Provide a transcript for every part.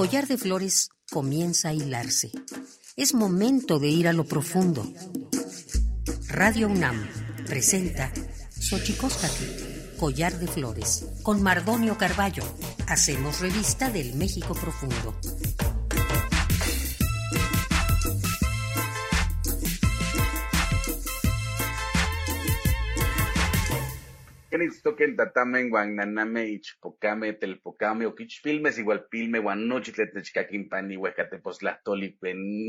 Collar de flores comienza a hilarse. Es momento de ir a lo profundo. Radio UNAM presenta Xochicóscatl, collar de flores, con Mardonio Carballo. Hacemos revista del México profundo. Toquen tatamen guananame ichpocame telpocame oquichpilmes igual pilme guanochi tletnechcaquimpani huecateposlahtoli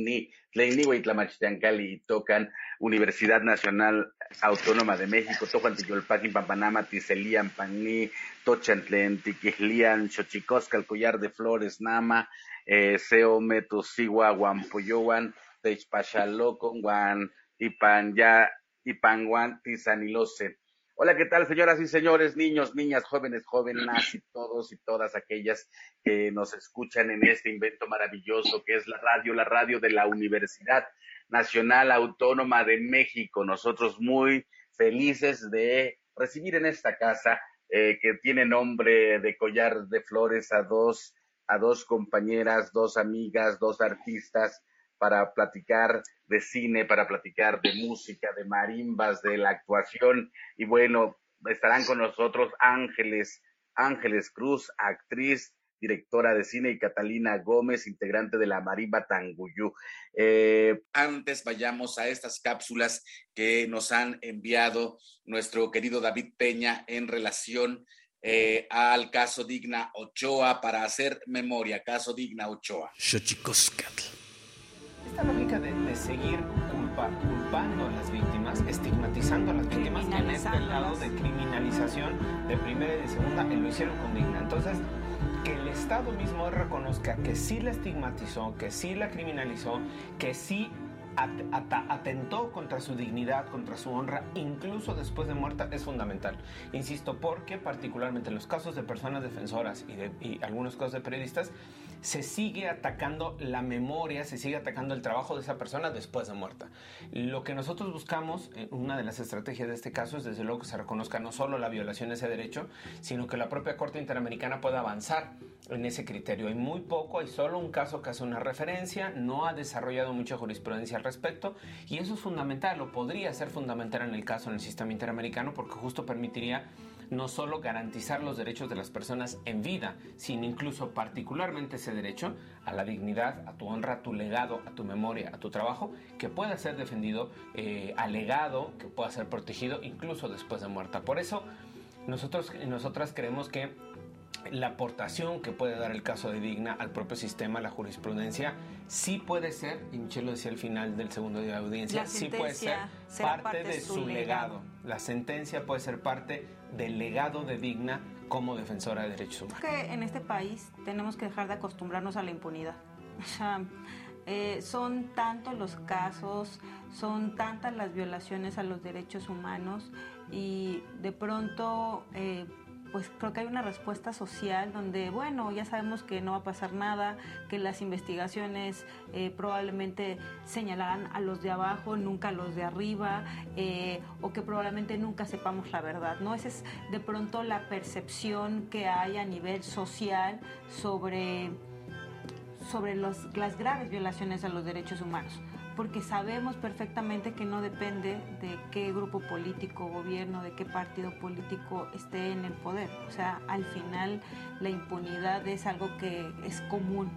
ni tleini huitlamachtiancali y tocan Universidad Nacional Autónoma de México, tocan tiyolpaquin pampanama tiselian pani tochantlen tiquihlian xochicosca collar de flores nama eh, seome tusigua guampoyowan techpachalocon guan ipan ya ipanguan tisanilose Hola, ¿qué tal, señoras y señores, niños, niñas, jóvenes, jóvenes y todos y todas aquellas que nos escuchan en este invento maravilloso que es la radio, la radio de la Universidad Nacional Autónoma de México. Nosotros muy felices de recibir en esta casa eh, que tiene nombre de collar de flores a dos a dos compañeras, dos amigas, dos artistas para platicar de cine, para platicar de música, de marimbas, de la actuación. Y bueno, estarán con nosotros Ángeles, Ángeles Cruz, actriz directora de cine, y Catalina Gómez, integrante de la Marimba Tanguyú. Eh, antes vayamos a estas cápsulas que nos han enviado nuestro querido David Peña en relación eh, al caso Digna Ochoa para hacer memoria, caso Digna Ochoa. Esta lógica de, seguir culpando a las víctimas, estigmatizando a las víctimas, en este lado de criminalización de primera y de segunda, lo hicieron con Digna. Entonces, que el Estado mismo reconozca que sí la estigmatizó, que sí la criminalizó, que sí atentó contra su dignidad, contra su honra, incluso después de muerta, es fundamental. Insisto, porque particularmente en los casos de personas defensoras y, de, y algunos casos de periodistas, se sigue atacando la memoria, se sigue atacando el trabajo de esa persona después de muerta. Lo que nosotros buscamos, eh, una de las estrategias de este caso es desde luego que se reconozca no solo la violación de ese derecho, sino que la propia Corte Interamericana pueda avanzar en ese criterio. Hay muy poco, hay solo un caso que hace una referencia, no ha desarrollado mucha jurisprudencia respecto y eso es fundamental o podría ser fundamental en el caso en el sistema interamericano porque justo permitiría no solo garantizar los derechos de las personas en vida, sino incluso particularmente ese derecho a la dignidad, a tu honra, a tu legado, a tu memoria, a tu trabajo, que pueda ser defendido, eh, alegado, que pueda ser protegido incluso después de muerta. Por eso, nosotros nosotras creemos que la aportación que puede dar el caso de Digna al propio sistema, la jurisprudencia, sí puede ser, y Michelle lo decía al final del segundo día de audiencia, sí puede ser parte, de su legado. La sentencia puede ser parte del legado de Digna como defensora de derechos humanos. Que en este país tenemos que dejar de acostumbrarnos a la impunidad. O sea, eh, son tantos los casos, son tantas las violaciones a los derechos humanos y de pronto eh, pues creo que hay una respuesta social donde, bueno, ya sabemos que no va a pasar nada, que las investigaciones eh, probablemente señalarán a los de abajo, nunca a los de arriba, eh, o que probablemente nunca sepamos la verdad, ¿no? Esa es de pronto la percepción que hay a nivel social sobre, sobre los, las graves violaciones a los derechos humanos porque sabemos perfectamente que no depende de qué grupo político, gobierno, de qué partido político esté en el poder. O sea, al final la impunidad es algo que es común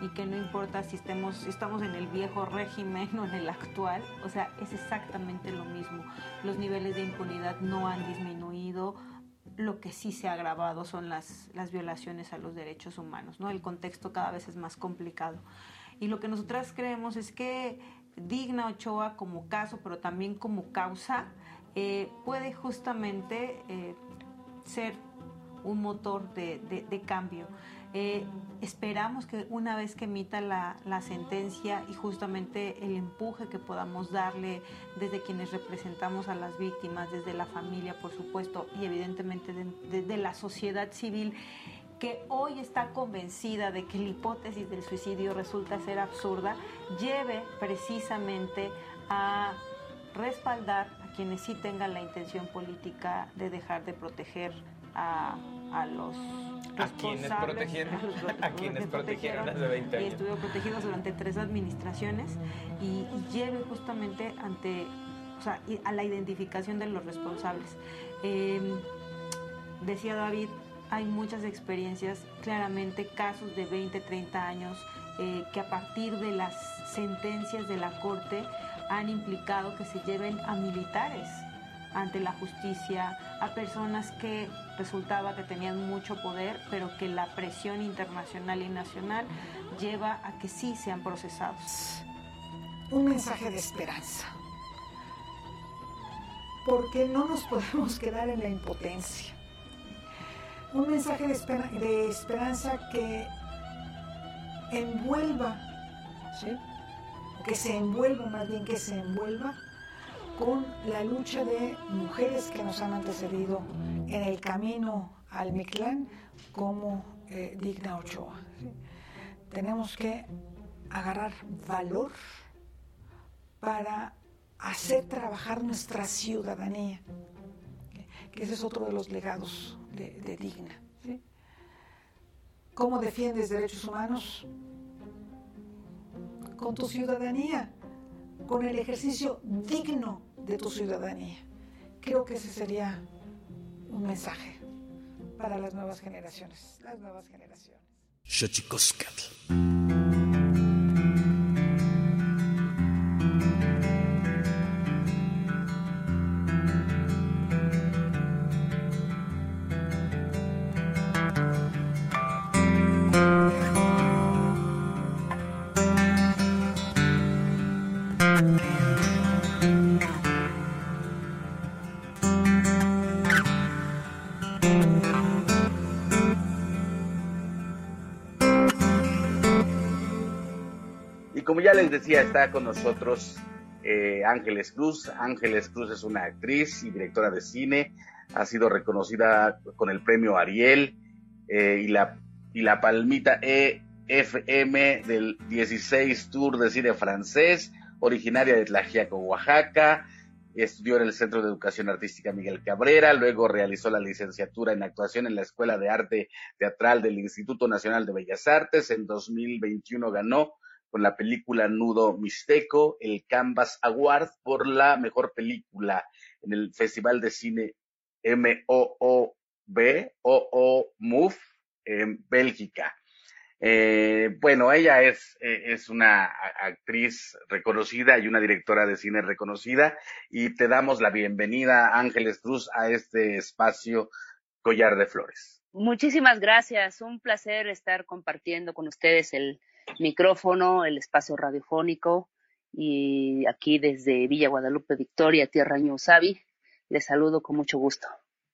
y que no importa si estemos, estamos en el viejo régimen o en el actual, o sea, es exactamente lo mismo. Los niveles de impunidad no han disminuido, lo que sí se ha agravado son las, las violaciones a los derechos humanos, ¿no? El contexto cada vez es más complicado. Y lo que nosotras creemos es que Digna Ochoa como caso, pero también como causa, eh, puede justamente eh, ser un motor de, cambio. Eh, esperamos que una vez que emita la, sentencia y justamente el empuje que podamos darle desde quienes representamos a las víctimas, desde la familia, por supuesto, y evidentemente desde la sociedad civil, que hoy está convencida de que la hipótesis del suicidio resulta ser absurda, lleve precisamente a respaldar a quienes sí tengan la intención política de dejar de proteger a, los a quienes protegieron a, quienes protegieron hace 20 años. Y estuvieron protegidos durante tres administraciones y, lleve justamente ante, o sea, a la identificación de los responsables. Em, decía David, hay muchas experiencias, claramente casos de 20, 30 años, eh, que a partir de las sentencias de la Corte han implicado que se lleven a militares ante la justicia, a personas que resultaba que tenían mucho poder, pero que la presión internacional y nacional lleva a que sí sean procesados. Un mensaje de esperanza, porque no nos podemos quedar en la impotencia un mensaje de, esperanza que envuelva, que se envuelva, más bien que se envuelva con la lucha de mujeres que nos han antecedido en el camino al Mictlán como eh, Digna Ochoa. Tenemos que agarrar valor para hacer trabajar nuestra ciudadanía, que ese es otro de los legados de, digna. ¿Cómo defiendes derechos humanos? Con tu ciudadanía, con el ejercicio digno de tu ciudadanía. Creo que ese sería un mensaje para las nuevas generaciones, las nuevas generaciones. Ya les decía, está con nosotros eh, Ángeles Cruz. Ángeles Cruz es una actriz y directora de cine. Ha sido reconocida con el premio Ariel eh, y, la, y la palmita EFM del 16 Tour de Cine Francés, originaria de Tlaxiaco, Oaxaca. Estudió en el Centro de Educación Artística Miguel Cabrera, luego realizó la licenciatura en actuación en la Escuela de Arte Teatral del Instituto Nacional de Bellas Artes. En 2021 ganó con la película Nudo Mixteco, el Canvas Award por la mejor película en el Festival de Cine M-O-O-B, O-O Move, en Bélgica. Eh, bueno, ella es, eh, es una actriz reconocida y una directora de cine reconocida y te damos la bienvenida, Ángeles Cruz, a este espacio Collar de Flores. Muchísimas gracias, un placer estar compartiendo con ustedes el, micrófono, el espacio radiofónico y aquí desde Villa Guadalupe Victoria, Tierra Ñusabi, les saludo con mucho gusto.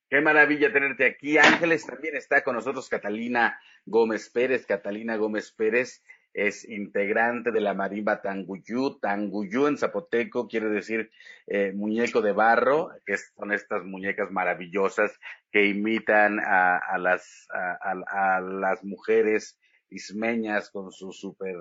Qué maravilla tenerte aquí. Ángeles también está con nosotros Catalina Gómez Pérez. Catalina Gómez Pérez es integrante de la marimba Tanguyú. Tanguyú en zapoteco quiere decir eh, muñeco de barro, que son estas muñecas maravillosas que imitan a, las, a las mujeres ismeñas con su super,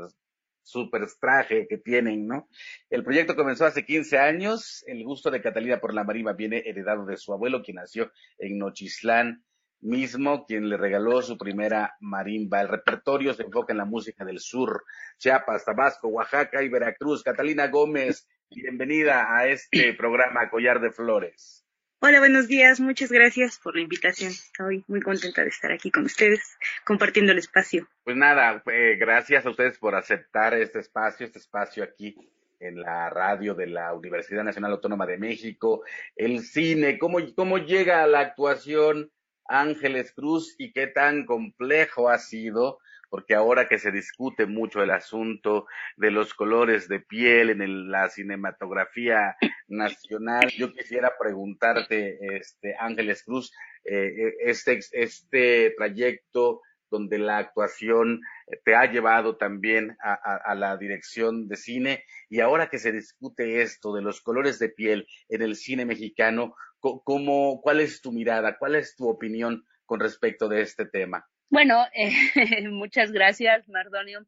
super traje que tienen, ¿no? El proyecto comenzó hace 15 años. El gusto de Catalina por la marimba viene heredado de su abuelo, quien nació en Nochislán mismo, quien le regaló su primera marimba. El repertorio se enfoca en la música del sur, Chiapas, Tabasco, Oaxaca y Veracruz. Catalina Gómez, bienvenida a este programa Collar de Flores. Hola, buenos días. Muchas gracias por la invitación. Estoy muy contenta de estar aquí con ustedes, compartiendo el espacio. Pues nada, eh, gracias a ustedes por aceptar este espacio, este espacio aquí en la radio de la Universidad Nacional Autónoma de México, el cine, cómo, cómo llega a la actuación Ángeles Cruz y qué tan complejo ha sido porque ahora que se discute mucho el asunto de los colores de piel en la cinematografía nacional, yo quisiera preguntarte, este, Ángeles Cruz, eh, eh, este, este trayecto donde la actuación te ha llevado también a, la dirección de cine y ahora que se discute esto de los colores de piel en el cine mexicano, ¿cómo, ¿cuál es tu mirada? ¿Cuál es tu opinión con respecto de este tema? Bueno, eh, muchas gracias, Mardonio.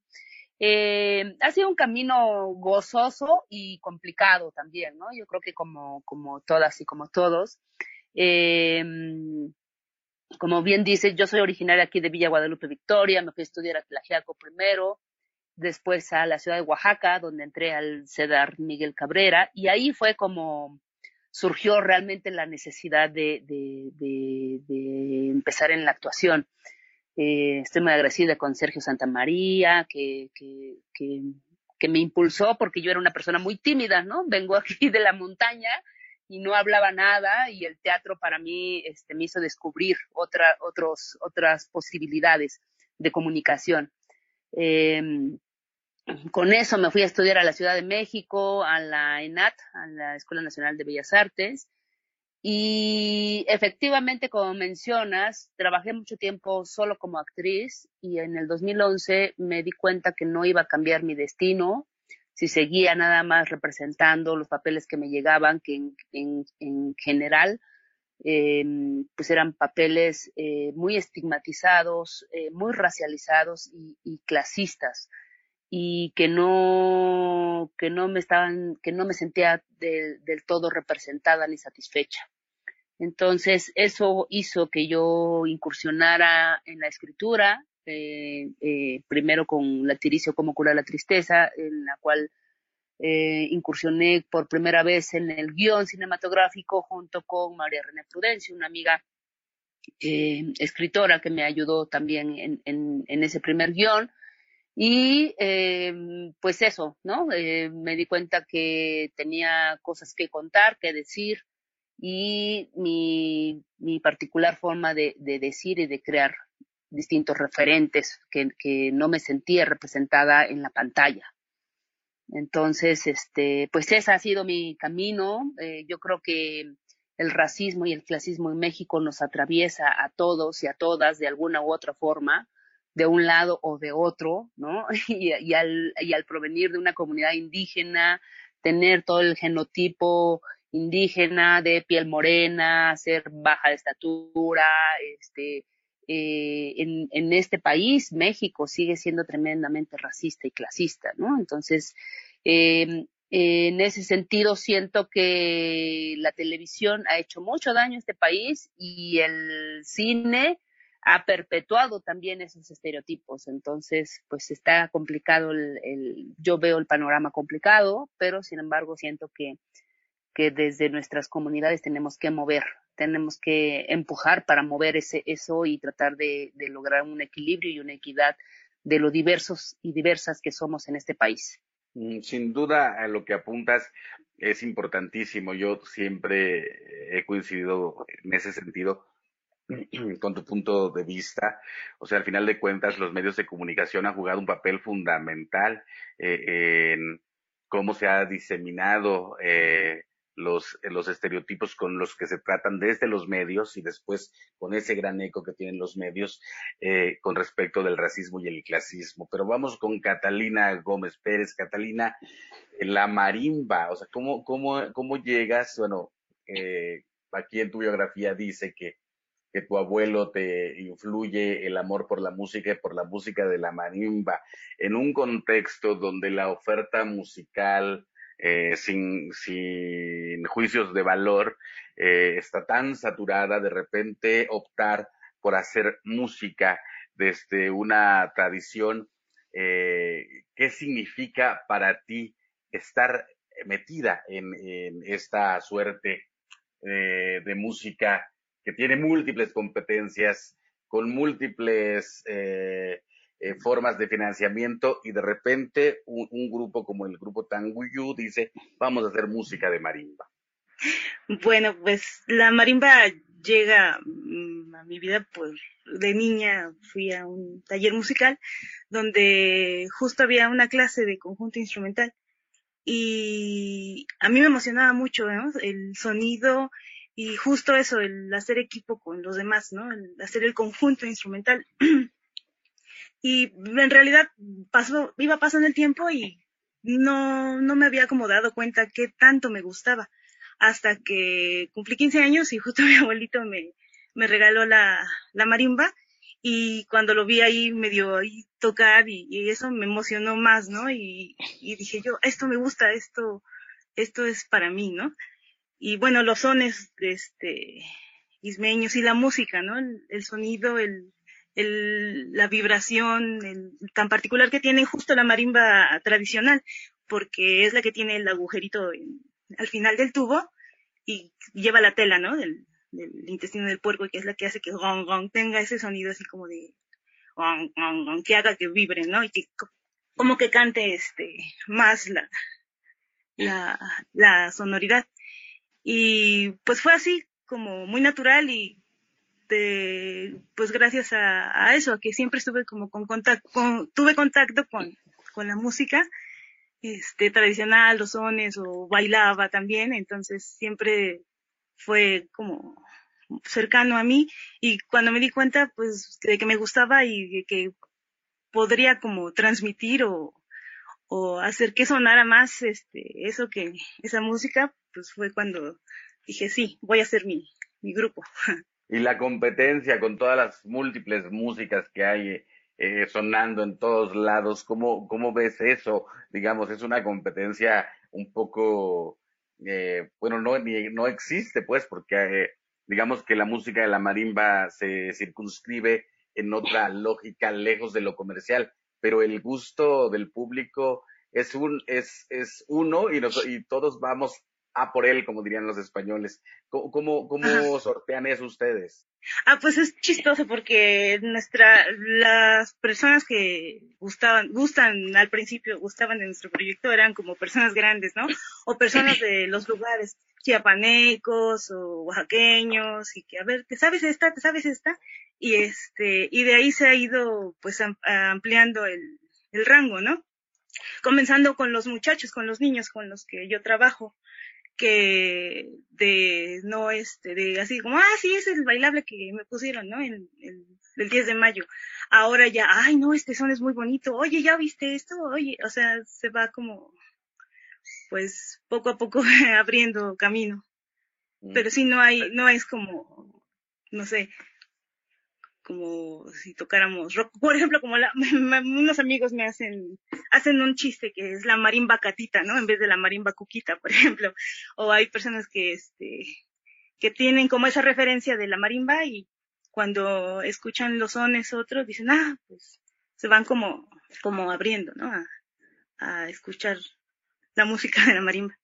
Eh, ha sido un camino gozoso y complicado también, ¿no? Yo creo que como, como todas y como todos. Eh, como bien dices, yo soy originaria aquí de Villa Guadalupe Victoria, me fui a estudiar a Tlaxiaco primero, después a la ciudad de Oaxaca, donde entré al CEDAR Miguel Cabrera, y ahí fue como surgió realmente la necesidad de, de, de empezar en la actuación. Eh, estoy muy agradecida con Sergio Santamaría, que, que, que, que, me impulsó porque yo era una persona muy tímida, ¿no? Vengo aquí de la montaña y no hablaba nada y el teatro para mí este, me hizo descubrir otra, otros, otras posibilidades de comunicación. Eh, con eso me fui a estudiar a la Ciudad de México, a la ENAT, a la Escuela Nacional de Bellas Artes, y efectivamente, como mencionas, trabajé mucho tiempo solo como actriz y en el 2011 me di cuenta que no iba a cambiar mi destino si seguía nada más representando los papeles que me llegaban, que en, en, general eh, pues eran papeles eh, muy estigmatizados, eh, muy racializados y, clasistas y que no que no me estaban que no me sentía del todo representada ni satisfecha entonces, eso hizo que yo incursionara en la escritura, eh, eh, primero con La Tiricio, cómo curar la tristeza, en la cual eh, incursioné por primera vez en el guion cinematográfico junto con María René Prudencio, una amiga escritora que me ayudó también en, en, ese primer guion. Y eh, pues eso, ¿no? Eh, me di cuenta que tenía cosas que contar, que decir y mi, mi particular forma de, de, decir y de crear distintos referentes que, que no me sentía representada en la pantalla. Entonces, este, pues ese ha sido mi camino. yo creo que el racismo y el clasismo en México nos atraviesa a todos y a todas de alguna u otra forma, de un lado o de otro, ¿no? Y, al, y al provenir de una comunidad indígena, tener todo el genotipo indígena de piel morena, ser baja de estatura, este, eh, en, este país, México, sigue siendo tremendamente racista y clasista, ¿no? Entonces, eh, en ese sentido, siento que la televisión ha hecho mucho daño a este país y el cine ha perpetuado también esos estereotipos. Entonces, pues está complicado el, yo veo el panorama complicado, pero sin embargo siento que, que desde nuestras comunidades tenemos que mover, tenemos que empujar para mover ese, eso y tratar de, de lograr un equilibrio y una equidad de lo diversos y diversas que somos en este país. Mm, sin duda, a lo que apuntas es importantísimo. Yo siempre he coincidido en ese sentido con tu punto de vista. O sea, al final de cuentas, los medios de comunicación han jugado un papel fundamental eh, en cómo se ha diseminado eh, los, los estereotipos con los que se tratan desde los medios y después con ese gran eco que tienen los medios eh, con respecto del racismo y el clasismo. Pero vamos con Catalina Gómez Pérez. Catalina, la marimba, o sea, ¿cómo, cómo, cómo llegas? Bueno, aquí en tu biografía dice que, que tu abuelo te influye el amor por la música y por la música de la marimba en un contexto donde la oferta musical eh, sin, sin juicios de valor, eh, está tan saturada, de repente optar por hacer música desde una tradición, eh, ¿qué significa para ti estar metida en, esta suerte de música que tiene múltiples competencias, con múltiples eh, eh, formas de financiamiento y de repente un, grupo como el grupo Tanguyu dice, vamos a hacer música de marimba. Bueno, pues la marimba llega mm, a mi vida, pues de niña fui a un taller musical donde justo había una clase de conjunto instrumental y a mí me emocionaba mucho el sonido y justo eso, el hacer equipo con los demás, ¿no? El hacer el conjunto instrumental. Y en realidad iba pasando el tiempo y no, no me había como dado cuenta qué tanto me gustaba. Hasta que cumplí 15 años y justo mi abuelito me, me regaló la, la marimba y cuando lo vi ahí medio ahí tocar y, y, eso me emocionó más, ¿no? Y, y, dije yo, esto me gusta, esto, esto es para mí, ¿no? Y bueno, los sones, este, ismeños y la música, ¿no? El, sonido, el, el, la vibración el, tan particular que tiene justo la marimba tradicional, porque es la que tiene el agujerito al final del tubo y lleva la tela, ¿no? Del, del intestino del puerco, que es la que hace que gong, gong, tenga ese sonido así como de gong, gong, gong, que haga que vibre, ¿no? Y que como que cante este más la, la, la sonoridad. Y pues fue así, como muy natural y este, pues gracias a, eso, que siempre estuve como con contacto, tuve contacto con, con la música, este, tradicional, los sones, o bailaba también, entonces siempre fue como cercano a mí, y cuando me di cuenta, pues, de que me gustaba y de que podría como transmitir o, o hacer que sonara más, este, eso que, esa música, pues fue cuando dije, sí, voy a hacer mi, mi grupo. y la competencia con todas las múltiples músicas que hay eh, sonando en todos lados, ¿cómo, ¿cómo ves eso? Digamos, es una competencia un poco, eh, bueno, no, no existe pues, porque eh, digamos que la música de la marimba se circunscribe en otra lógica lejos de lo comercial, pero el gusto del público es un es es uno y, y todos vamos a por él, como dirían los españoles. ¿Cómo, cómo, sortean eso ustedes? Ah, pues es chistoso porque nuestra, las personas que gustaban, gustan al principio, gustaban de nuestro proyecto eran como personas grandes, ¿no? O personas de los lugares chiapanecos o oaxaqueños y que, a ver, ¿te sabes esta? ¿Te sabes esta? Y este, y de ahí se ha ido pues ampliando el, el rango, ¿no? Comenzando con los muchachos, con los niños con los que yo trabajo que de no este de así como ah sí es el bailable que me pusieron no el, el, 10 de mayo ahora ya ay no este son es muy bonito oye ya viste esto oye o sea se va como pues poco a poco abriendo camino. Mm. pero sí no hay no es como no sé como si tocáramos rock. Por ejemplo, como la, unos amigos me hacen, hacen un chiste que es la marimba catita, ¿no? En vez de la marimba cuquita, por ejemplo. O hay personas que, este, que tienen como esa referencia de la marimba y cuando escuchan los sones otros dicen, ah, pues se van como, como abriendo, ¿no? A, a escuchar la música de la marimba.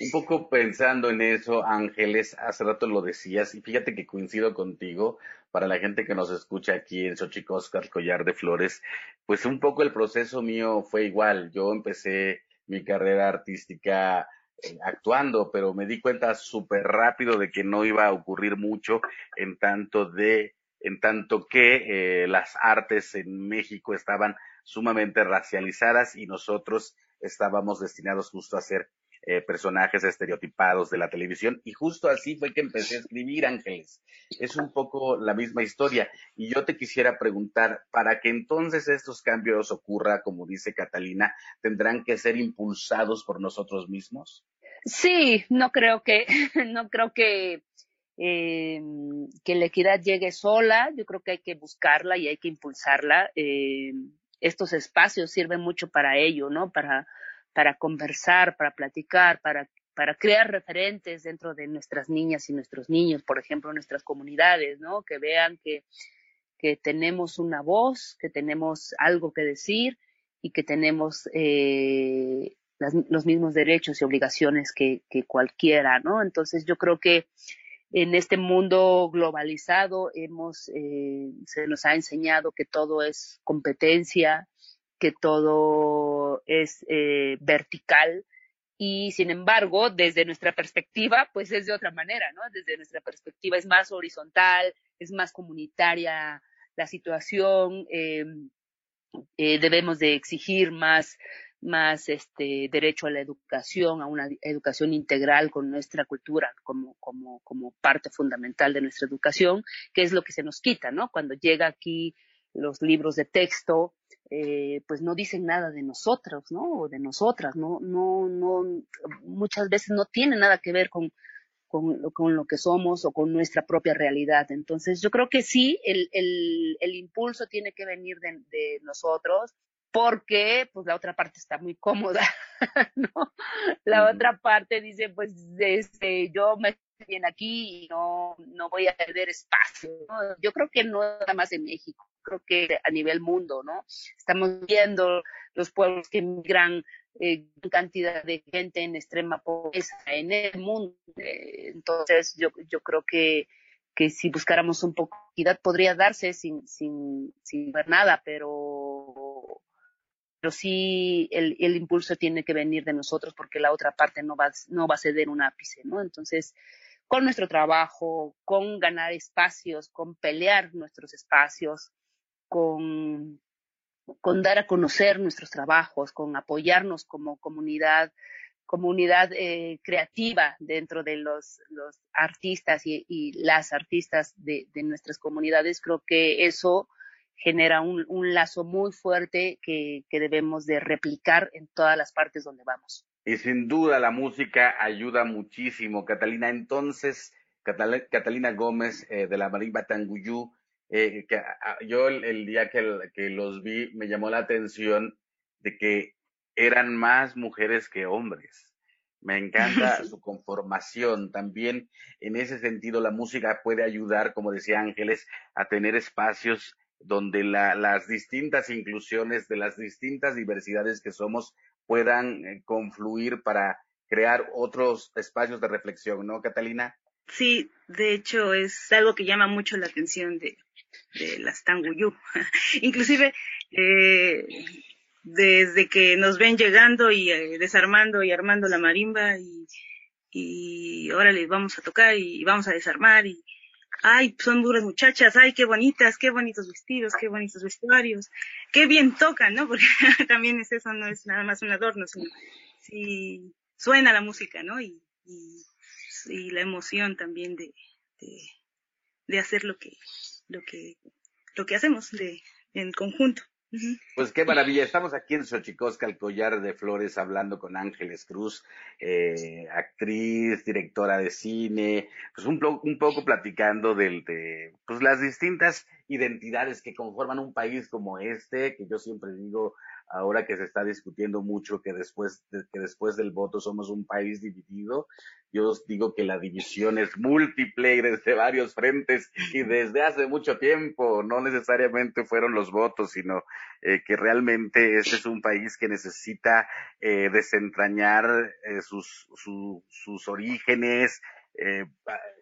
Un poco pensando en eso, Ángeles, hace rato lo decías, y fíjate que coincido contigo, para la gente que nos escucha aquí en Xochicóscar, Collar de Flores, pues un poco el proceso mío fue igual. Yo empecé mi carrera artística eh, actuando, pero me di cuenta súper rápido de que no iba a ocurrir mucho en tanto de en tanto que eh, las artes en México estaban sumamente racializadas y nosotros estábamos destinados justo a ser eh, personajes estereotipados de la televisión y justo así fue que empecé a escribir Ángeles. Es un poco la misma historia y yo te quisiera preguntar, para que entonces estos cambios ocurra, como dice Catalina, ¿tendrán que ser impulsados por nosotros mismos? Sí, no creo que, no creo que eh, que la equidad llegue sola, yo creo que hay que buscarla y hay que impulsarla. Eh, estos espacios sirven mucho para ello, ¿no? Para para conversar, para platicar, para, para crear referentes dentro de nuestras niñas y nuestros niños, por ejemplo, nuestras comunidades, ¿no? Que vean que, que tenemos una voz, que tenemos algo que decir y que tenemos eh, los mismos derechos y obligaciones que, que cualquiera, ¿no? Entonces yo creo que en este mundo globalizado hemos, eh, se nos ha enseñado que todo es competencia, que todo es eh, vertical y sin embargo, desde nuestra perspectiva, pues es de otra manera, ¿no? Desde nuestra perspectiva es más horizontal, es más comunitaria la situación, em, eh, debemos de exigir más, más este derecho a la educación, a una educación integral con nuestra cultura como, como, como parte fundamental de nuestra educación, que es lo que se nos quita, ¿no? Cuando llega aquí los libros de texto, eh, pues no dicen nada de nosotros, ¿no? O de nosotras, ¿no? No, no, muchas veces no tiene nada que ver con, con, lo que somos o con nuestra propia realidad. Entonces, yo creo que sí, el, el, el impulso tiene que venir de, nosotros porque pues la otra parte está muy cómoda, ¿no? La otra parte dice, pues este, yo me estoy bien aquí y no, no voy a perder espacio. ¿no? Yo creo que no nada más en México creo que a nivel mundo, ¿no? Estamos viendo los pueblos que emigran eh, cantidad de gente en extrema pobreza en el mundo. Eh, entonces, yo, yo creo que, que si buscáramos un poco de equidad podría darse sin, sin, sin ver nada, pero, pero sí el, el impulso tiene que venir de nosotros porque la otra parte no va, no va a ceder un ápice, ¿no? Entonces, con nuestro trabajo, con ganar espacios, con pelear nuestros espacios, con, con dar a conocer nuestros trabajos, con apoyarnos como comunidad, comunidad eh, creativa dentro de los, los artistas y, las artistas de, nuestras comunidades. Creo que eso genera un, un lazo muy fuerte que, que, debemos de replicar en todas las partes donde vamos. Y sin duda la música ayuda muchísimo, Catalina. Entonces, Catalina Gómez eh, de la Marimba Tanguyú, eh, que yo el, día que, que, los vi me llamó la atención de que eran más mujeres que hombres. Me encanta su conformación. También en ese sentido la música puede ayudar, como decía Ángeles, a tener espacios donde la, las distintas inclusiones de las distintas diversidades que somos puedan eh, confluir para crear otros espacios de reflexión, ¿no, Catalina? Sí, de hecho es algo que llama mucho la atención de, las Tanguyú. Inclusive, eh, desde que nos ven llegando y eh, desarmando y armando la marimba y, y ahora les vamos a tocar y vamos a desarmar y ay, son duras muchachas, ay, qué bonitas, qué bonitos vestidos, qué bonitos vestuarios, qué bien tocan, ¿no? Porque también es eso, no es nada más un adorno, sino si suena la música, ¿no? Y, la emoción también de, de, de, hacer lo que, lo que, lo que hacemos de, en conjunto. Pues qué maravilla. Estamos aquí en Xochicosca, el collar de flores, hablando con Ángeles Cruz, eh, actriz, directora de cine, pues un, poco platicando de pues las distintas identidades que conforman un país como este, que yo siempre digo, ahora que se está discutiendo mucho que después, de, que después del voto somos un país dividido, yo os digo que la división es múltiple y desde varios frentes y desde hace mucho tiempo, no necesariamente fueron los votos, sino eh, que realmente este es un país que necesita eh, desentrañar eh, sus, su, sus orígenes, eh,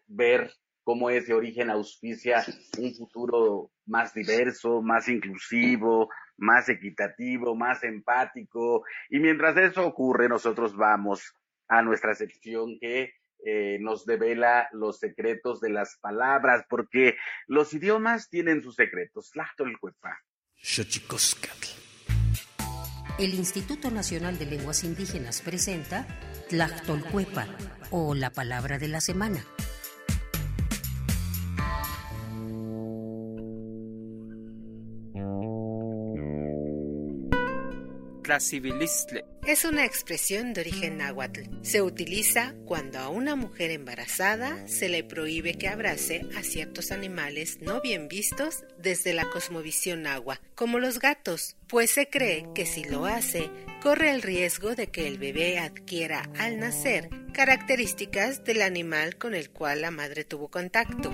ver cómo ese origen auspicia un futuro más diverso, más inclusivo, más equitativo, más empático. Y mientras eso ocurre, nosotros vamos a nuestra sección que eh, nos devela los secretos de las palabras, porque los idiomas tienen sus secretos. El Instituto Nacional de Lenguas Indígenas presenta Tlachtolcuepa, o la palabra de la semana. Es una expresión de origen náhuatl. Se utiliza cuando a una mujer embarazada se le prohíbe que abrace a ciertos animales no bien vistos desde la cosmovisión náhuatl, como los gatos, pues se cree que si lo hace, corre el riesgo de que el bebé adquiera al nacer características del animal con el cual la madre tuvo contacto,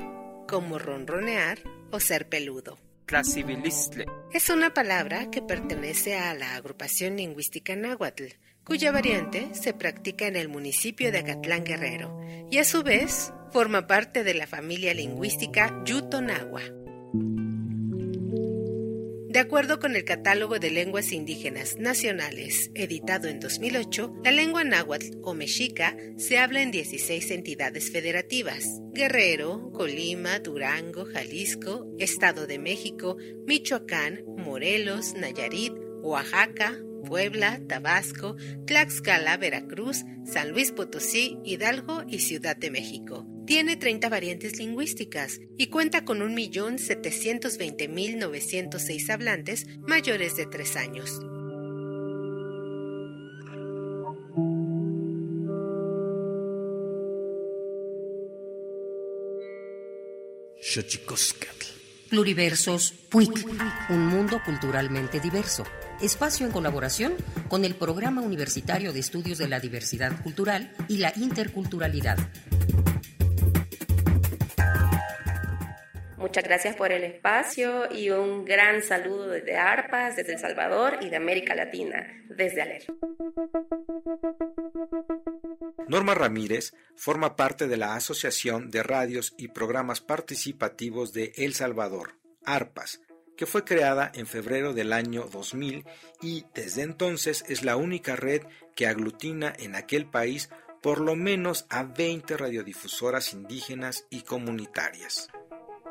como ronronear o ser peludo. Es una palabra que pertenece a la agrupación lingüística náhuatl, cuya variante se practica en el municipio de Acatlán Guerrero y a su vez forma parte de la familia lingüística Yutonagua. De acuerdo con el Catálogo de Lenguas Indígenas Nacionales, editado en 2008, la lengua náhuatl o mexica se habla en 16 entidades federativas: Guerrero, Colima, Durango, Jalisco, Estado de México, Michoacán, Morelos, Nayarit, Oaxaca, Puebla, Tabasco, Tlaxcala, Veracruz, San Luis Potosí, Hidalgo y Ciudad de México. Tiene 30 variantes lingüísticas y cuenta con 1.720.906 hablantes mayores de 3 años. Pluriversos PUIC, un mundo culturalmente diverso. Espacio en colaboración con el Programa Universitario de Estudios de la Diversidad Cultural y la Interculturalidad. Muchas gracias por el espacio y un gran saludo desde ARPAS, desde El Salvador y de América Latina, desde ALER. Norma Ramírez forma parte de la Asociación de Radios y Programas Participativos de El Salvador, ARPAS, que fue creada en febrero del año 2000 y desde entonces es la única red que aglutina en aquel país por lo menos a 20 radiodifusoras indígenas y comunitarias.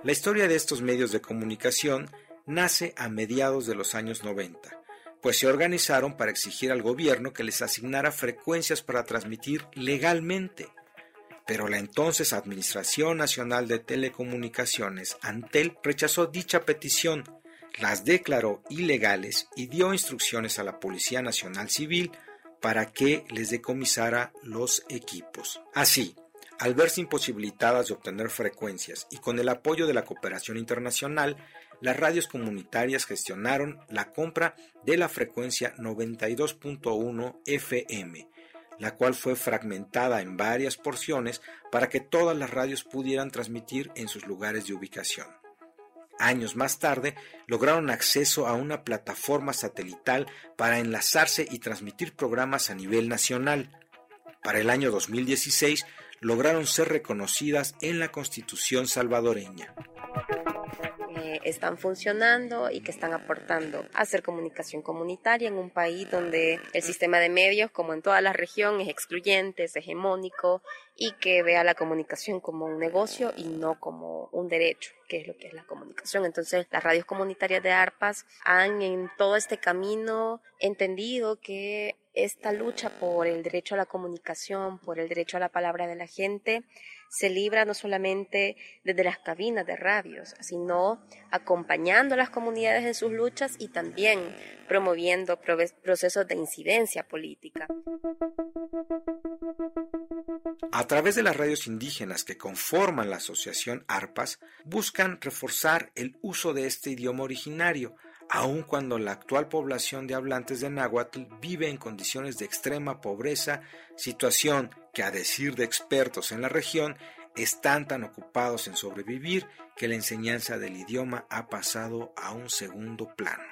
La historia de estos medios de comunicación nace a mediados de los años 90, pues se organizaron para exigir al gobierno que les asignara frecuencias para transmitir legalmente. Pero la entonces Administración Nacional de Telecomunicaciones, Antel, rechazó dicha petición, las declaró ilegales y dio instrucciones a la Policía Nacional Civil para que les decomisara los equipos. Así, al verse imposibilitadas de obtener frecuencias y con el apoyo de la cooperación internacional, las radios comunitarias gestionaron la compra de la frecuencia 92.1 FM, la cual fue fragmentada en varias porciones para que todas las radios pudieran transmitir en sus lugares de ubicación. Años más tarde, lograron acceso a una plataforma satelital para enlazarse y transmitir programas a nivel nacional, Para el año 2016 lograron ser reconocidas en la Constitución salvadoreña están funcionando y que están aportando a hacer comunicación comunitaria en un país donde el sistema de medios, como en toda la región, es excluyente, es hegemónico y que vea la comunicación como un negocio y no como un derecho, que es lo que es la comunicación. Entonces, las radios comunitarias de ARPAS han en todo este camino entendido que esta lucha por el derecho a la comunicación, por el derecho a la palabra de la gente, se libra no solamente desde las cabinas de radios, sino acompañando a las comunidades en sus luchas y también promoviendo procesos de incidencia política. A través de las radios indígenas que conforman la asociación ARPAS, buscan reforzar el uso de este idioma originario, aun cuando la actual población de hablantes de náhuatl vive en condiciones de extrema pobreza, situación que a decir de expertos en la región están tan ocupados en sobrevivir que la enseñanza del idioma ha pasado a un segundo plano.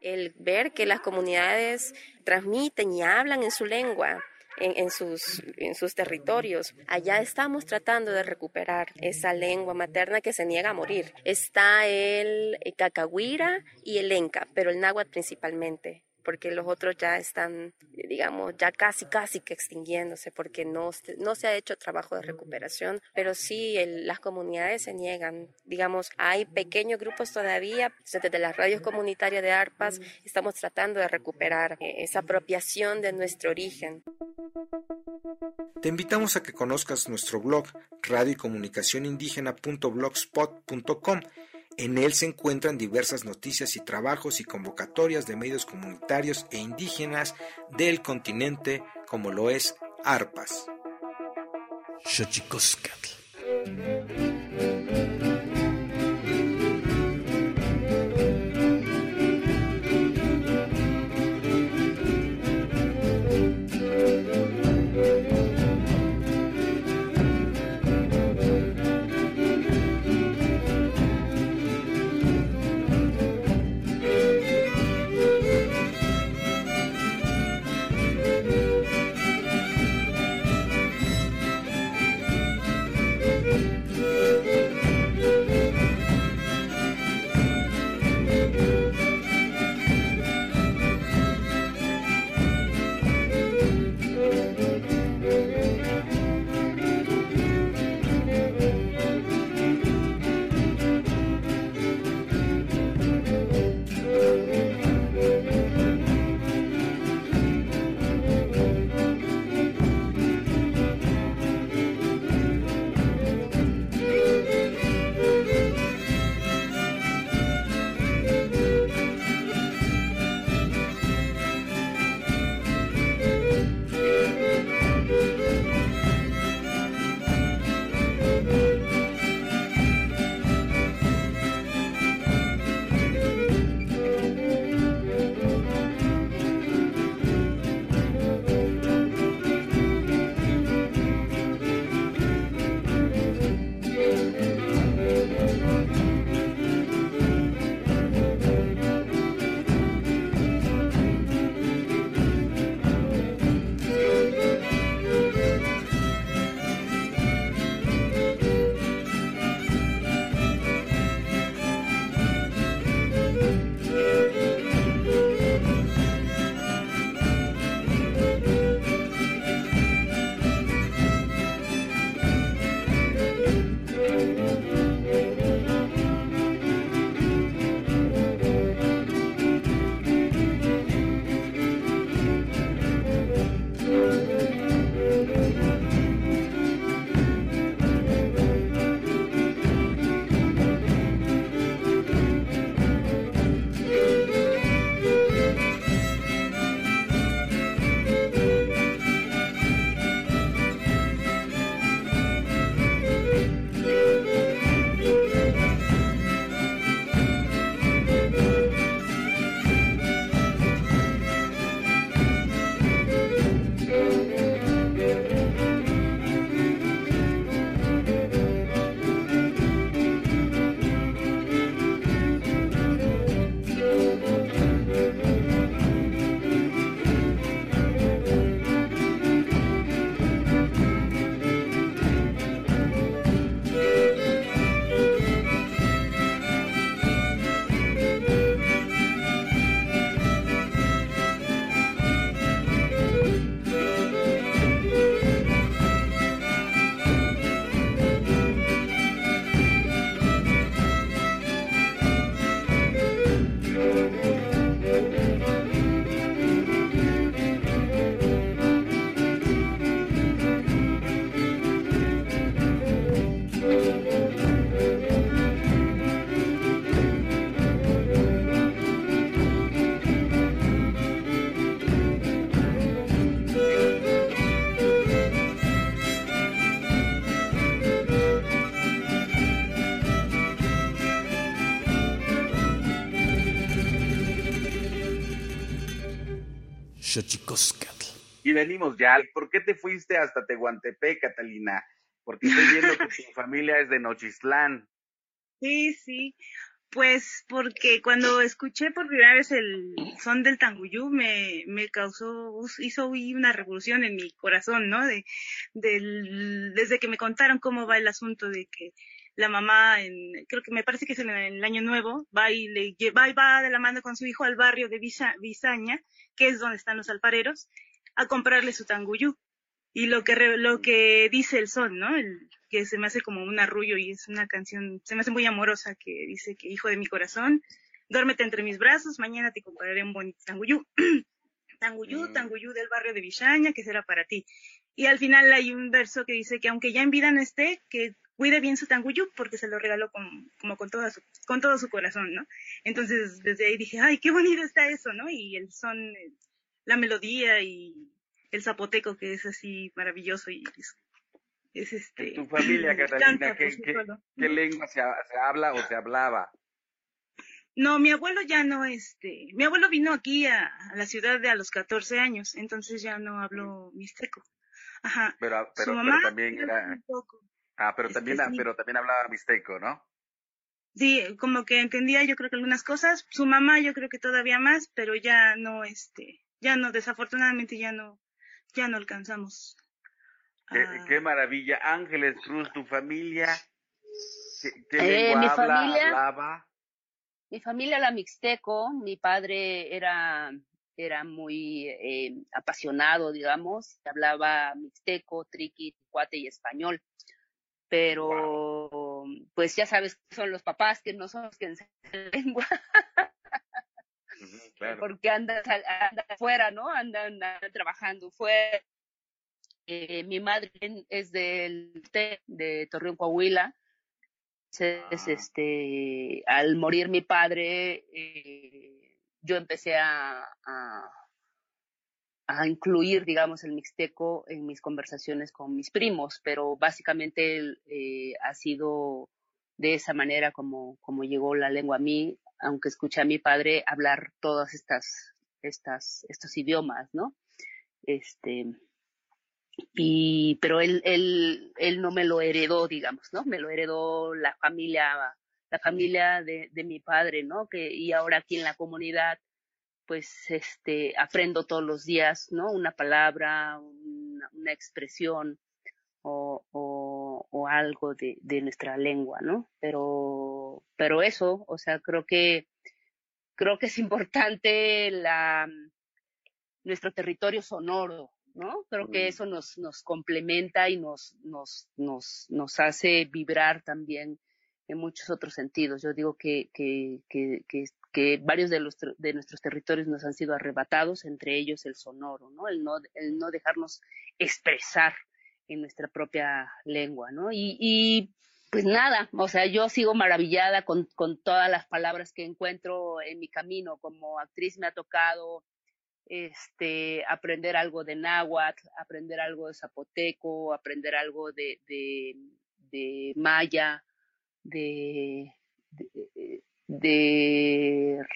El ver que las comunidades transmiten y hablan en su lengua, en, sus, en sus territorios. Allá estamos tratando de recuperar esa lengua materna que se niega a morir. Está el cacahuira y el enca, pero el náhuatl principalmente porque los otros ya están, digamos, ya casi, casi que extinguiéndose, porque no, no se ha hecho trabajo de recuperación, pero sí las comunidades se niegan. Digamos, hay pequeños grupos todavía, desde las radios comunitarias de ARPAS estamos tratando de recuperar eh, esa apropiación de nuestro origen. Te invitamos a que conozcas nuestro blog radio y en él se encuentran diversas noticias y trabajos y convocatorias de medios comunitarios e indígenas del continente como lo es ARPAS. Xochicoscatl. Y venimos ya. ¿Por qué te fuiste hasta Tehuantepec, Catalina? Porque estoy viendo que tu familia es de Nochistlán. Sí, sí. Pues porque cuando escuché por primera vez el son del tanguyú me, me causó, hizo una revolución en mi corazón, ¿no? De, del, desde que me contaron cómo va el asunto de que la mamá, en, creo que me parece que es en el año nuevo, va y le va y va de la mano con su hijo al barrio de Bisaña, que es donde están los alfareros, a comprarle su tanguyú. Y lo que, lo que dice el son, ¿no? El, que se me hace como un arrullo y es una canción, se me hace muy amorosa, que dice que hijo de mi corazón, duérmete entre mis brazos, mañana te compraré un bonito tanguyú. tanguyú, mm. tanguyú del barrio de Villaña, que será para ti. Y al final hay un verso que dice que aunque ya en vida no esté, que cuide bien su tanguyú porque se lo regaló con, como con, toda su, con todo su corazón, ¿no? Entonces desde ahí dije, ay, qué bonito está eso, ¿no? Y el son, la melodía y el zapoteco que es así maravilloso y es, este... ¿Tu familia, Catalina, ¿qué, qué, lengua se, habla o se hablaba? No, mi abuelo ya no, este, mi abuelo vino aquí a, la ciudad de a los 14 años, entonces ya no habló mixteco. Ajá. Pero, pero, pero también era... Ah, pero también, pero también hablaba mixteco, ¿no? Sí, como que entendía yo creo que algunas cosas, su mamá yo creo que todavía más, pero ya no, este, ya no, desafortunadamente ya no, ya no alcanzamos. Qué, maravilla. Ángeles Cruz, tu familia, ¿qué, eh, lengua mi habla, familia, hablaba? Mi familia la mixteco, mi padre era, era muy eh, apasionado, digamos, hablaba mixteco, triqui, cuate y español pero pues ya sabes que son los papás que no son los que enseñan lengua. Porque andan, afuera, ¿no? Andan, trabajando fuera. Eh, mi madre es del T, de Torreón, Coahuila. Entonces, ah. este, al morir mi padre, eh, yo empecé a, a incluir, digamos, el mixteco en mis conversaciones con mis primos, pero básicamente eh, ha sido de esa manera como, como llegó la lengua a mí, aunque escuché a mi padre hablar todas estas, estas, estos idiomas, ¿no? Este, y, pero él, él, él no me lo heredó, digamos, ¿no? Me lo heredó la familia, la familia de, de mi padre, ¿no? Que, y ahora aquí en la comunidad, pues este aprendo todos los días, ¿no? Una palabra, una, expresión o, o, o algo de, de, nuestra lengua, ¿no? Pero, pero eso, o sea, creo que creo que es importante la nuestro territorio sonoro, ¿no? Creo que eso nos, nos complementa y nos, nos, nos, nos hace vibrar también en muchos otros sentidos. Yo digo que, que, que, que, varios de, los, de nuestros territorios nos han sido arrebatados, entre ellos el sonoro, ¿no? El no, el no dejarnos expresar en nuestra propia lengua, ¿no? Y, y pues nada, o sea, yo sigo maravillada con, con todas las palabras que encuentro en mi camino. Como actriz me ha tocado este, aprender algo de náhuatl, aprender algo de zapoteco, aprender algo de, de, maya, de,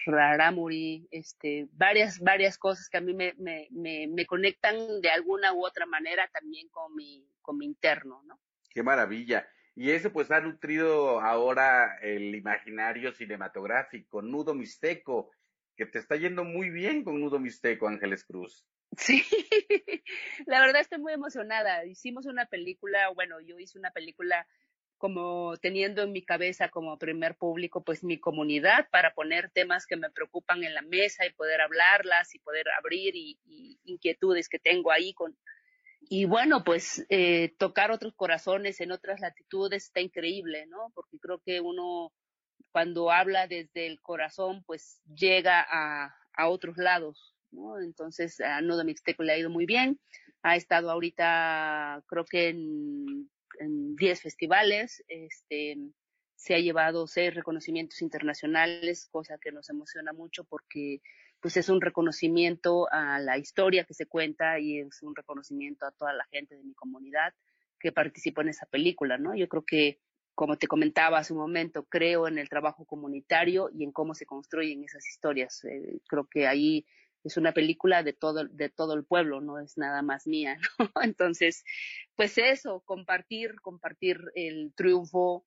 Raramuri, este, varias, varias cosas que a mí me, me, me, conectan de alguna u otra manera también con mi, con mi interno, ¿no? Qué maravilla. Y eso pues ha nutrido ahora el imaginario cinematográfico, Nudo Mixteco, que te está yendo muy bien con Nudo Mixteco, Ángeles Cruz. Sí, la verdad estoy muy emocionada. Hicimos una película, bueno, yo hice una película como teniendo en mi cabeza como primer público pues mi comunidad para poner temas que me preocupan en la mesa y poder hablarlas y poder abrir y, inquietudes que tengo ahí con y bueno pues eh, tocar otros corazones en otras latitudes está increíble no porque creo que uno cuando habla desde el corazón pues llega a, a otros lados ¿no? entonces a Nudo Mixteco le ha ido muy bien ha estado ahorita creo que en en 10 festivales, este, se ha llevado seis reconocimientos internacionales, cosa que nos emociona mucho porque pues es un reconocimiento a la historia que se cuenta y es un reconocimiento a toda la gente de mi comunidad que participó en esa película, ¿no? Yo creo que, como te comentaba hace un momento, creo en el trabajo comunitario y en cómo se construyen esas historias. Eh, creo que ahí es una película de todo, de todo el pueblo, no es nada más mía, ¿no? Entonces, pues eso, compartir, compartir el triunfo.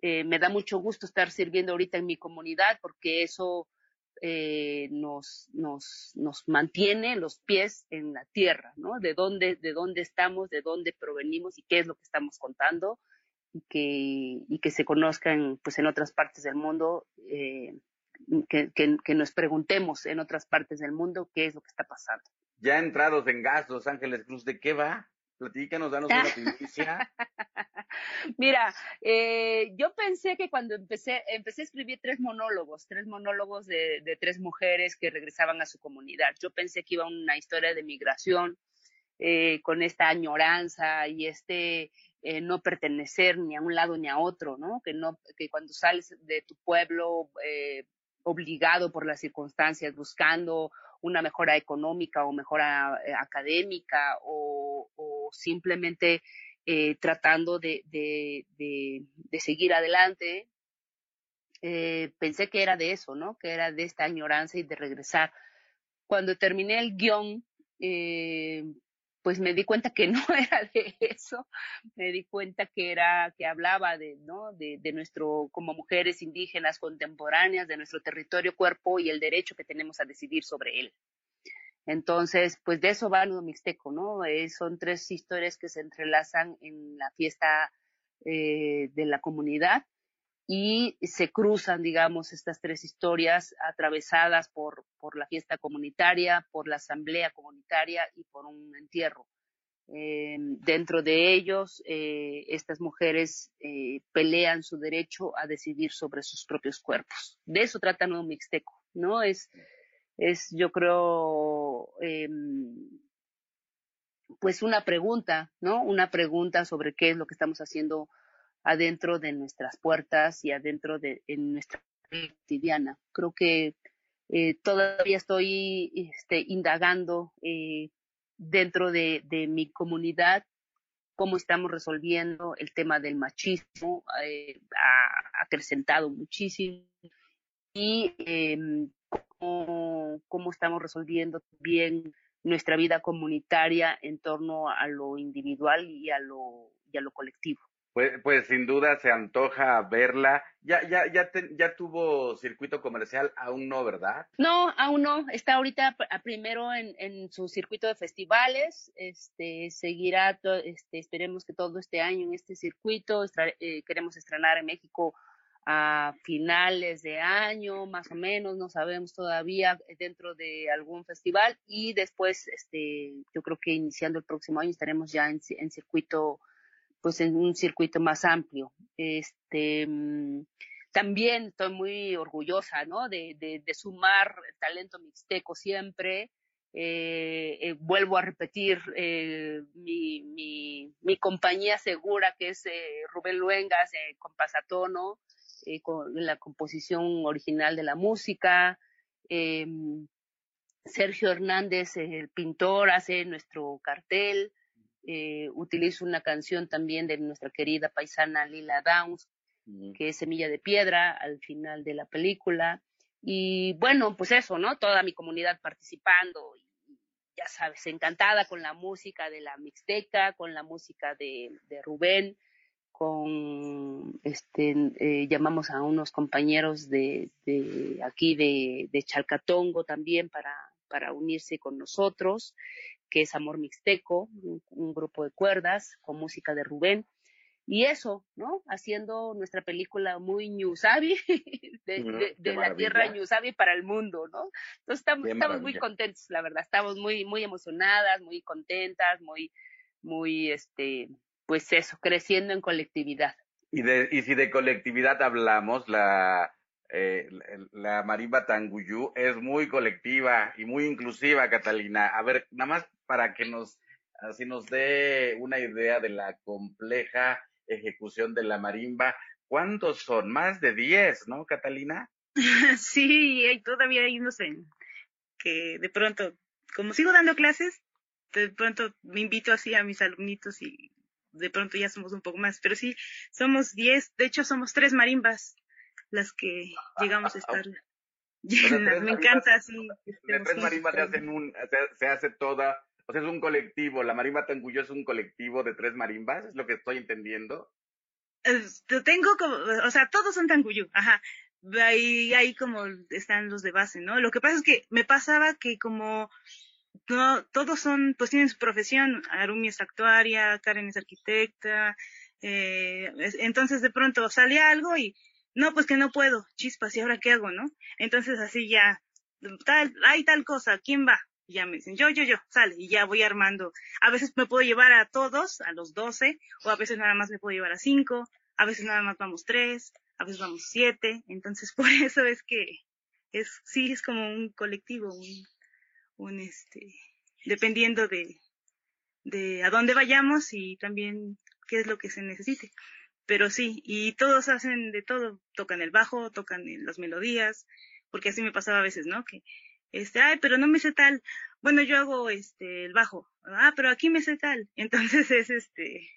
Eh, me da mucho gusto estar sirviendo ahorita en mi comunidad porque eso eh, nos, nos, nos mantiene los pies en la tierra, ¿no? De dónde, de dónde estamos, de dónde provenimos y qué es lo que estamos contando y que, y que se conozcan pues en otras partes del mundo eh, que, que, nos preguntemos en otras partes del mundo qué es lo que está pasando. Ya entrados en gas, Los Ángeles Cruz, ¿de qué va? Platícanos, danos una noticia. Mira, eh, yo pensé que cuando empecé, empecé a escribir tres monólogos, tres monólogos de, de, tres mujeres que regresaban a su comunidad. Yo pensé que iba una historia de migración eh, con esta añoranza y este eh, no pertenecer ni a un lado ni a otro, ¿no? Que no, que cuando sales de tu pueblo eh, obligado por las circunstancias, buscando una mejora económica o mejora eh, académica o, simplemente eh, tratando de, seguir adelante, eh, pensé que era de eso, ¿no? Que era de esta añoranza y de regresar. Cuando terminé el guion, pues me di cuenta que no era de eso, me di cuenta que era, que hablaba de, ¿no? De, nuestro, como mujeres indígenas contemporáneas, de nuestro territorio, cuerpo y el derecho que tenemos a decidir sobre él. Entonces, pues de eso va Nudo Mixteco, ¿no? Eh, son tres historias que se entrelazan en la fiesta eh, de la comunidad y se cruzan, digamos, estas tres historias atravesadas por, por la fiesta comunitaria, por la asamblea comunitaria y por un entierro. Eh, dentro de ellos, eh, estas mujeres eh, pelean su derecho a decidir sobre sus propios cuerpos. De eso trata Nuevo Mixteco, ¿no? Es, es yo creo, em, pues una pregunta, ¿no? Una pregunta sobre qué es lo que estamos haciendo adentro de nuestras puertas y adentro de en nuestra vida cotidiana. Creo que eh, todavía estoy este, indagando eh, dentro de, mi comunidad cómo estamos resolviendo el tema del machismo, eh, ha acrecentado muchísimo, y em, cómo, estamos resolviendo bien nuestra vida comunitaria en torno a lo individual y a lo colectivo. Pues, pues sin duda se antoja verla. Ya, ya, ya, ya tuvo circuito comercial, aún no, ¿verdad? No, aún no. Está ahorita primero en, en su circuito de festivales. Este seguirá, este, esperemos que todo este año en este circuito. Eh, queremos estrenar en México a finales de año, más o menos, no sabemos todavía dentro de algún festival y después, este, yo creo que iniciando el próximo año estaremos ya en, en circuito pues en un circuito más amplio. Este, mm, también estoy muy orgullosa, ¿no? De, de, de sumar talento mixteco siempre. Eh, eh, vuelvo a repetir eh, mi, mi, mi, compañía segura que es Rubén Luengas con Pasatono, con la composición original de la música. Sergio Hernández, el pintor, hace nuestro cartel eh, utilizo una canción también de nuestra querida paisana Lila Downs, que es Semilla de Piedra, al final de la película. Y bueno, pues eso, ¿no? Toda mi comunidad participando, y, ya sabes, encantada con la música de la Mixteca, con la música de, de Rubén, con, este, eh, llamamos a unos compañeros de, de aquí de, de Chalcatongo también para, para unirse con nosotros que es Amor Mixteco, un, grupo de cuerdas con música de Rubén. Y eso, ¿no? Haciendo nuestra película muy Ñusabi, de, de, la tierra Ñusabi para el mundo, ¿no? Entonces estamos, estamos muy contentos, la verdad, estamos muy, muy emocionadas, muy contentas, muy, muy, este, pues eso, creciendo en colectividad. Y, de, y si de colectividad hablamos, la, eh, la marimba Tanguyú es muy colectiva y muy inclusiva, Catalina. A ver, nada más para que nos, así nos dé una idea de la compleja ejecución de la marimba. ¿Cuántos son? Más de 10, ¿no, Catalina? sí, hay, todavía hay unos en que de pronto, como sigo dando clases, de pronto me invito así a mis alumnitos y de pronto ya somos un poco más, pero sí, somos 10, de hecho somos tres marimbas las que llegamos a estar me encanta así. De tres marimbas se hacen un, se, hace toda, o sea, es un colectivo, la marimba Tanguyo es un colectivo de tres marimbas, es lo que estoy entendiendo. tengo como, o sea, todos son Tanguyo, ajá. Ahí, ahí como están los de base, ¿no? Lo que pasa es que me pasaba que como no, todos son, pues tienen su profesión, Arumi es actuaria, Karen es arquitecta, eh, entonces de pronto sale algo y no, pues que no puedo, chispas, ¿y ahora qué hago, no? Entonces así ya, tal, hay tal cosa, ¿quién va? Y ya me dicen, yo, yo, yo, sale, y ya voy armando. A veces me puedo llevar a todos, a los doce, o a veces nada más me puedo llevar a cinco, a veces nada más vamos tres, a veces vamos siete, entonces por eso es que es, sí, es como un colectivo, un, un este, dependiendo de, de a dónde vayamos y también qué es lo que se necesite. Pero sí, y todos hacen de todo, tocan el bajo, tocan las melodías, porque así me pasaba a veces, ¿no? Que, este, ay, pero no me sé tal, bueno, yo hago este, el bajo, ah, pero aquí me sé tal. Entonces es este,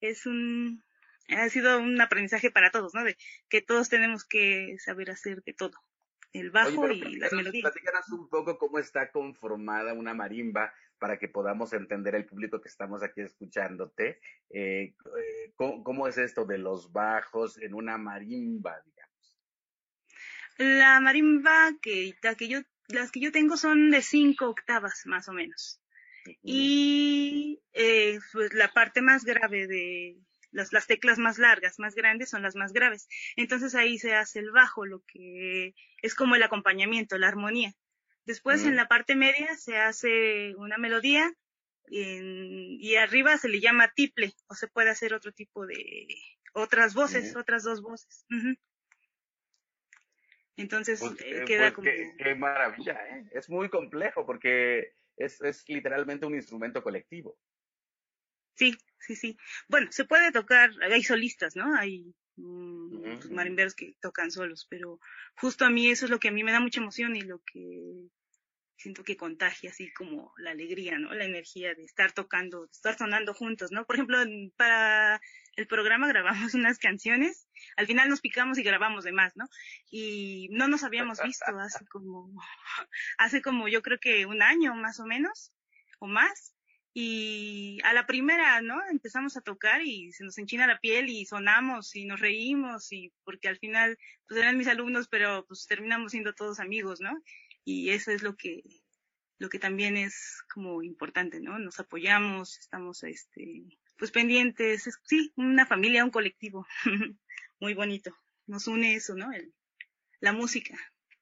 es un, ha sido un aprendizaje para todos, ¿no? De que todos tenemos que saber hacer de todo el bajo y las melodías. Platícanos un poco cómo está conformada una marimba para que podamos entender el público que estamos aquí escuchándote. Eh, eh ¿cómo, es esto de los bajos en una marimba, digamos? La marimba que, que yo, las que yo tengo son de cinco octavas, más o menos. Y eh, pues la parte más grave de, las, las teclas más largas, más grandes, son las más graves. Entonces ahí se hace el bajo, lo que es como el acompañamiento, la armonía. Después en la parte media se hace una melodía y arriba se le llama tiple o se puede hacer otro tipo de otras voces, otras dos voces. Entonces pues, eh, eh, queda pues, como... Qué, maravilla, ¿eh? Es muy complejo porque es, es literalmente un instrumento colectivo. Sí, sí, sí. Bueno, se puede tocar, hay solistas, ¿no? Hay mm, marimberos que tocan solos, pero justo a mí eso es lo que a mí me da mucha emoción y lo que siento que contagia así como la alegría, ¿no? La energía de estar tocando, de estar sonando juntos, ¿no? Por ejemplo, para el programa grabamos unas canciones, al final nos picamos y grabamos de más, ¿no? Y no nos habíamos visto hace como, hace como yo creo que un año más o menos, o más, y a la primera, ¿no? Empezamos a tocar y se nos enchina la piel y sonamos y nos reímos y porque al final pues eran mis alumnos, pero pues terminamos siendo todos amigos, ¿no? Y eso es lo que lo que también es como importante, ¿no? Nos apoyamos, estamos este pues pendientes, es, sí, una familia, un colectivo. Muy bonito. Nos une eso, ¿no? El, la música.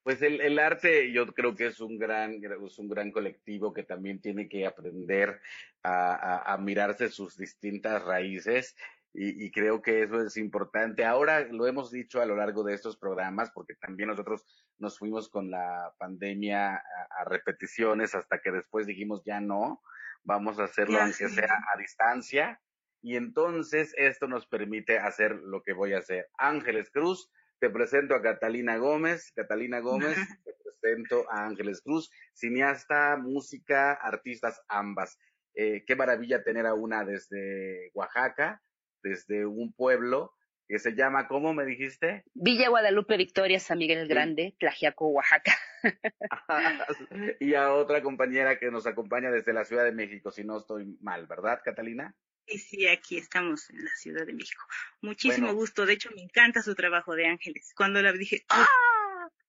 Pues el, el, arte yo creo que es un gran, es un gran colectivo que también tiene que aprender a, a, mirarse sus distintas raíces y, y, creo que eso es importante. Ahora lo hemos dicho a lo largo de estos programas porque también nosotros nos fuimos con la pandemia a, a repeticiones hasta que después dijimos ya no, vamos a hacerlo aunque sea a distancia y entonces esto nos permite hacer lo que voy a hacer. Ángeles Cruz te presento a Catalina Gómez. Catalina Gómez, te presento a Ángeles Cruz, cineasta, música, artistas ambas. Eh, qué maravilla tener a una desde Oaxaca, desde un pueblo que se llama, ¿cómo me dijiste? Villa Guadalupe Victoria, San Miguel el Grande, Tlajiaco, Oaxaca. y a otra compañera que nos acompaña desde la Ciudad de México, si no estoy mal, ¿verdad, Catalina? Sí, sí, aquí estamos en la Ciudad de México. Muchísimo gusto. De hecho, me encanta su trabajo de Ángeles. Cuando la dije, ¡ah!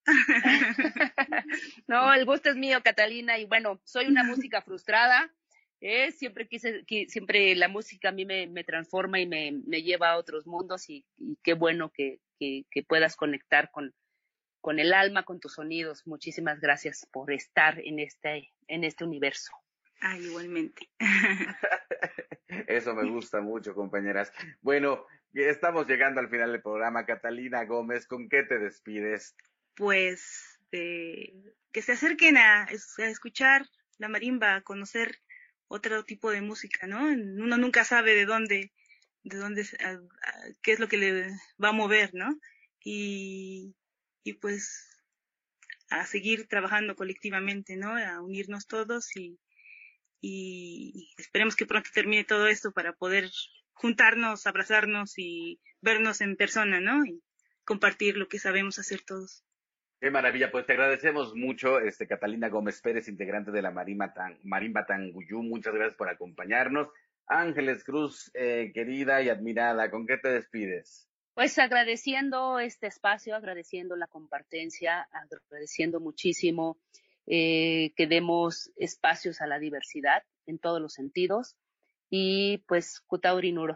no, el gusto es mío, Catalina. Y bueno, soy una música frustrada. ¿eh? Siempre quise, siempre la música a mí me, me transforma y me, me, lleva a otros mundos. Y, y qué bueno que, que, que, puedas conectar con, con el alma, con tus sonidos. Muchísimas gracias por estar en este, en este universo. Ah, igualmente. Eso me gusta mucho, compañeras. Bueno, estamos llegando al final del programa. Catalina Gómez, ¿con qué te despides? Pues que se acerquen a, escuchar la marimba, a conocer otro tipo de música, ¿no? Uno nunca sabe de dónde, de dónde, qué es lo que le va a mover, ¿no? Y, y pues a seguir trabajando colectivamente, ¿no? A unirnos todos y, y esperemos que pronto termine todo esto para poder juntarnos, abrazarnos y vernos en persona, ¿no? Y compartir lo que sabemos hacer todos. Qué maravilla, pues te agradecemos mucho, este Catalina Gómez Pérez, integrante de la Marimba, Tan, Marimba Tanguyú, muchas gracias por acompañarnos. Ángeles Cruz, eh, querida y admirada, ¿con qué te despides? Pues agradeciendo este espacio, agradeciendo la compartencia, agradeciendo muchísimo eh, que demos espacios a la diversidad en todos los sentidos. Y pues Kutauri Nuro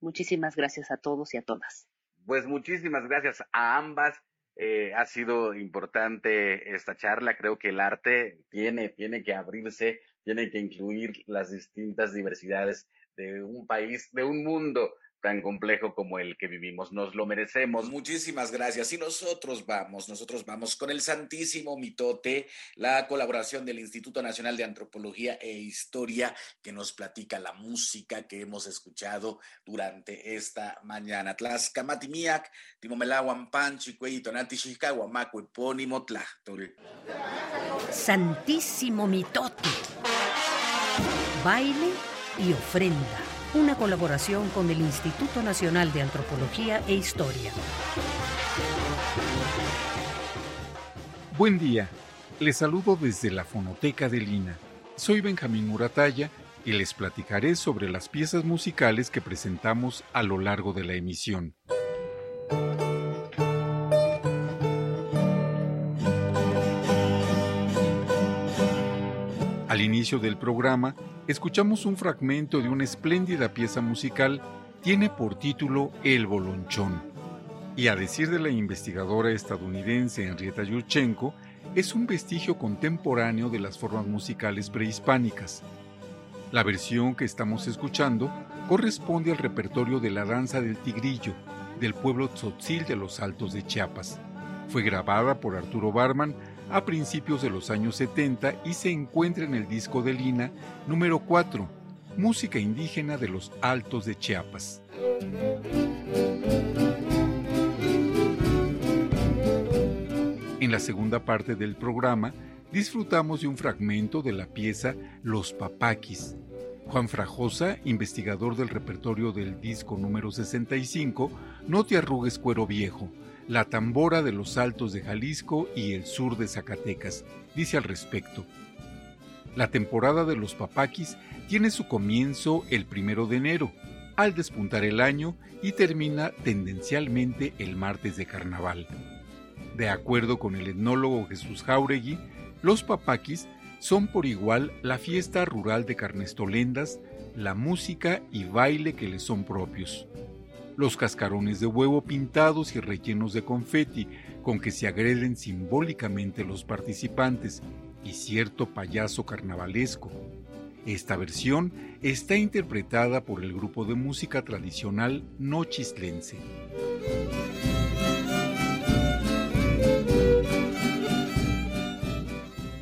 muchísimas gracias a todos y a todas. Pues muchísimas gracias a ambas. Eh, ha sido importante esta charla. Creo que el arte tiene, tiene que abrirse, tiene que incluir las distintas diversidades de un país, de un mundo tan complejo como el que vivimos. Nos lo merecemos. Muchísimas gracias. Y nosotros vamos, nosotros vamos con el Santísimo Mitote, la colaboración del Instituto Nacional de Antropología e Historia, que nos platica la música que hemos escuchado durante esta mañana. Tlaxcamatimiac, Timomelahuan Panchi, Tonati Epónimo Tlachtol. Santísimo Mitote. Baile y ofrenda una colaboración con el Instituto Nacional de Antropología e Historia. Buen día, les saludo desde la Fonoteca de Lina. Soy Benjamín Murataya y les platicaré sobre las piezas musicales que presentamos a lo largo de la emisión. Al inicio del programa, escuchamos un fragmento de una espléndida pieza musical, tiene por título El Bolonchón. Y a decir de la investigadora estadounidense Henrietta Yurchenko, es un vestigio contemporáneo de las formas musicales prehispánicas. La versión que estamos escuchando corresponde al repertorio de la danza del tigrillo del pueblo tzotzil de los Altos de Chiapas. Fue grabada por Arturo Barman a principios de los años 70 y se encuentra en el disco de Lina número 4, Música indígena de los Altos de Chiapas. En la segunda parte del programa disfrutamos de un fragmento de la pieza Los Papaquis. Juan Frajosa, investigador del repertorio del disco número 65, no te arrugues cuero viejo, la tambora de los altos de Jalisco y el sur de Zacatecas, dice al respecto. La temporada de los papaquis tiene su comienzo el primero de enero, al despuntar el año y termina tendencialmente el martes de carnaval. De acuerdo con el etnólogo Jesús Jauregui, los papaquis son por igual la fiesta rural de Carnestolendas, la música y baile que les son propios los cascarones de huevo pintados y rellenos de confeti con que se agreden simbólicamente los participantes y cierto payaso carnavalesco. Esta versión está interpretada por el grupo de música tradicional Nochislense.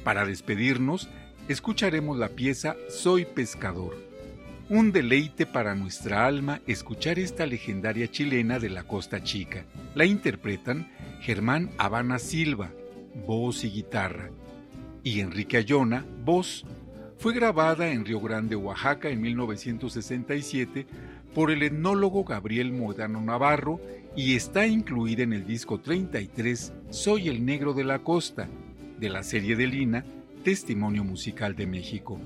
Para despedirnos, escucharemos la pieza Soy pescador un deleite para nuestra alma escuchar esta legendaria chilena de la Costa Chica. La interpretan Germán Habana Silva, voz y guitarra, y Enrique Ayona, voz. Fue grabada en Río Grande, Oaxaca en 1967 por el etnólogo Gabriel Modano Navarro y está incluida en el disco 33 Soy el Negro de la Costa, de la serie de Lina, Testimonio Musical de México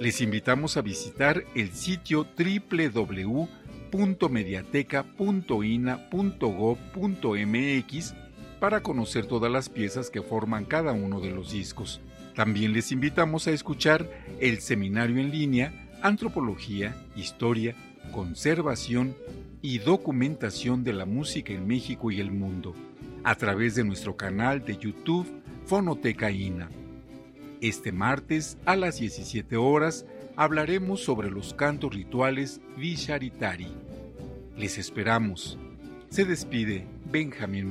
les invitamos a visitar el sitio www.mediateca.ina.gov.mx para conocer todas las piezas que forman cada uno de los discos. También les invitamos a escuchar el seminario en línea Antropología, Historia, Conservación y Documentación de la Música en México y el Mundo, a través de nuestro canal de YouTube Fonoteca INA. Este martes a las 17 horas hablaremos sobre los cantos rituales Visharitari. Les esperamos. Se despide Benjamín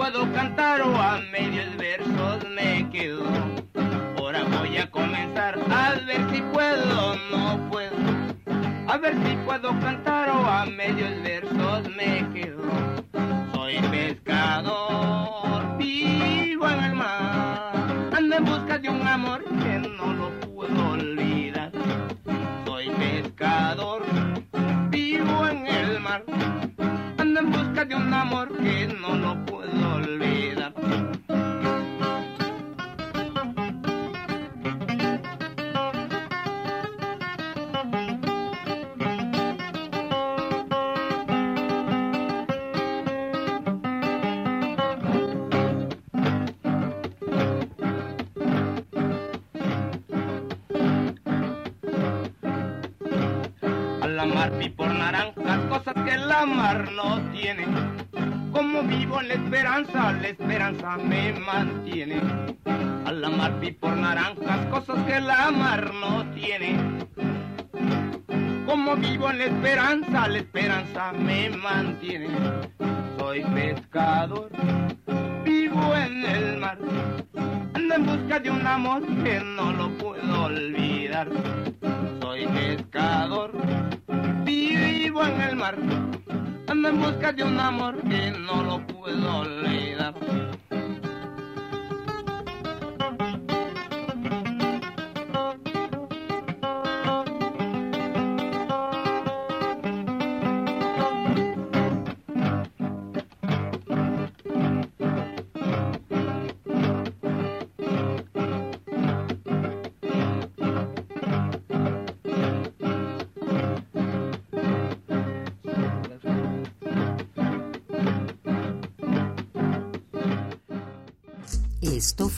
Murataya. cantar no tiene. Como vivo en la esperanza, la esperanza me mantiene. A la mar vi por naranjas, cosas que la mar no tiene. Como vivo en la esperanza, la esperanza me mantiene. Soy pescador, vivo en el mar. Ando en busca de un amor que no lo puedo olvidar. Soy pescador, vivo en el mar Ando en busca de un amor que no lo puedo olvidar.